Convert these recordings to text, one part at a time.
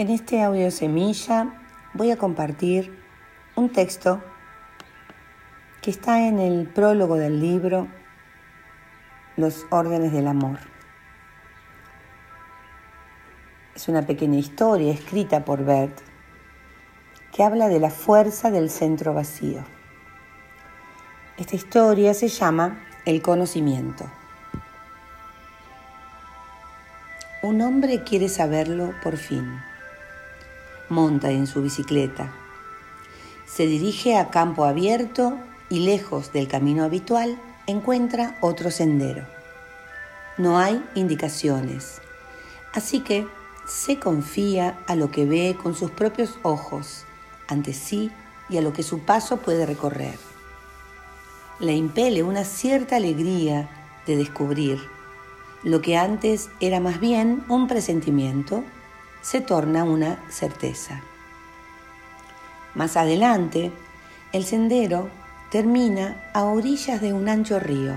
En este audio semilla voy a compartir un texto que está en el prólogo del libro Los órdenes del amor. Es una pequeña historia escrita por Bert que habla de la fuerza del centro vacío. Esta historia se llama El conocimiento. Un hombre quiere saberlo por fin. Monta en su bicicleta. Se dirige a campo abierto y lejos del camino habitual encuentra otro sendero. No hay indicaciones, así que se confía a lo que ve con sus propios ojos ante sí y a lo que su paso puede recorrer. Le impele una cierta alegría de descubrir lo que antes era más bien un presentimiento, se torna una certeza. Más adelante, el sendero termina a orillas de un ancho río.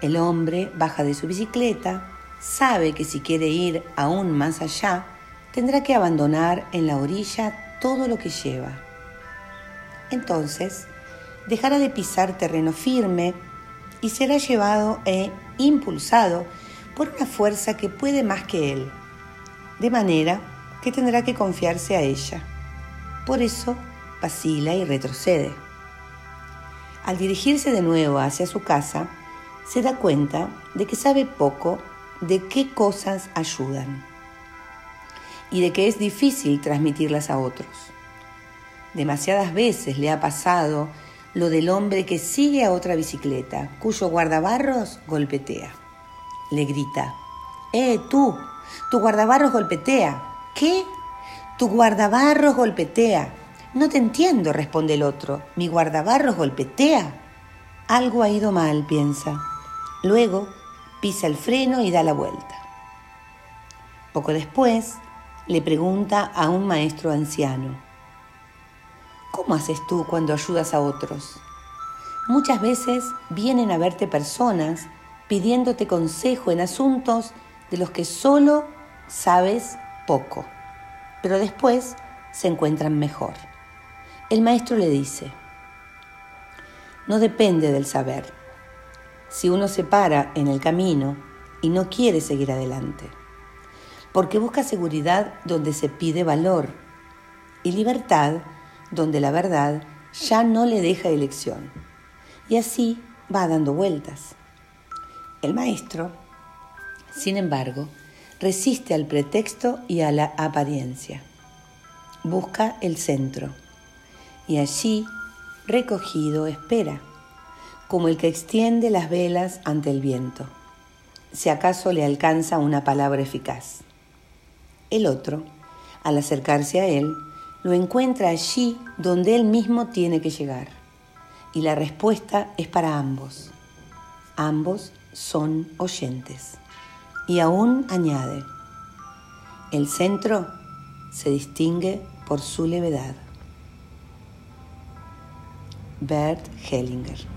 El hombre baja de su bicicleta, sabe que si quiere ir aún más allá, tendrá que abandonar en la orilla todo lo que lleva. Entonces, dejará de pisar terreno firme y será llevado e impulsado por una fuerza que puede más que él, de manera que tendrá que confiarse a ella. Por eso vacila y retrocede. Al dirigirse de nuevo hacia su casa, se da cuenta de que sabe poco de qué cosas ayudan y de que es difícil transmitirlas a otros. Demasiadas veces le ha pasado lo del hombre que sigue a otra bicicleta, cuyo guardabarros golpetea. Le grita, ¡Eh, tú! Tu guardabarros golpetea. ¿Qué? Tu guardabarros golpetea. No te entiendo, responde el otro. Mi guardabarros golpetea. Algo ha ido mal, piensa. Luego pisa el freno y da la vuelta. Poco después le pregunta a un maestro anciano, ¿Cómo haces tú cuando ayudas a otros? Muchas veces vienen a verte personas pidiéndote consejo en asuntos de los que solo sabes poco, pero después se encuentran mejor. El maestro le dice, no depende del saber. Si uno se para en el camino y no quiere seguir adelante, porque busca seguridad donde se pide valor y libertad donde la verdad ya no le deja elección. Y así va dando vueltas. El maestro, sin embargo, resiste al pretexto y a la apariencia. Busca el centro y allí, recogido, espera, como el que extiende las velas ante el viento, si acaso le alcanza una palabra eficaz. El otro, al acercarse a él, lo encuentra allí donde él mismo tiene que llegar. Y la respuesta es para ambos. Ambos son oyentes. Y aún añade, el centro se distingue por su levedad. Bert Hellinger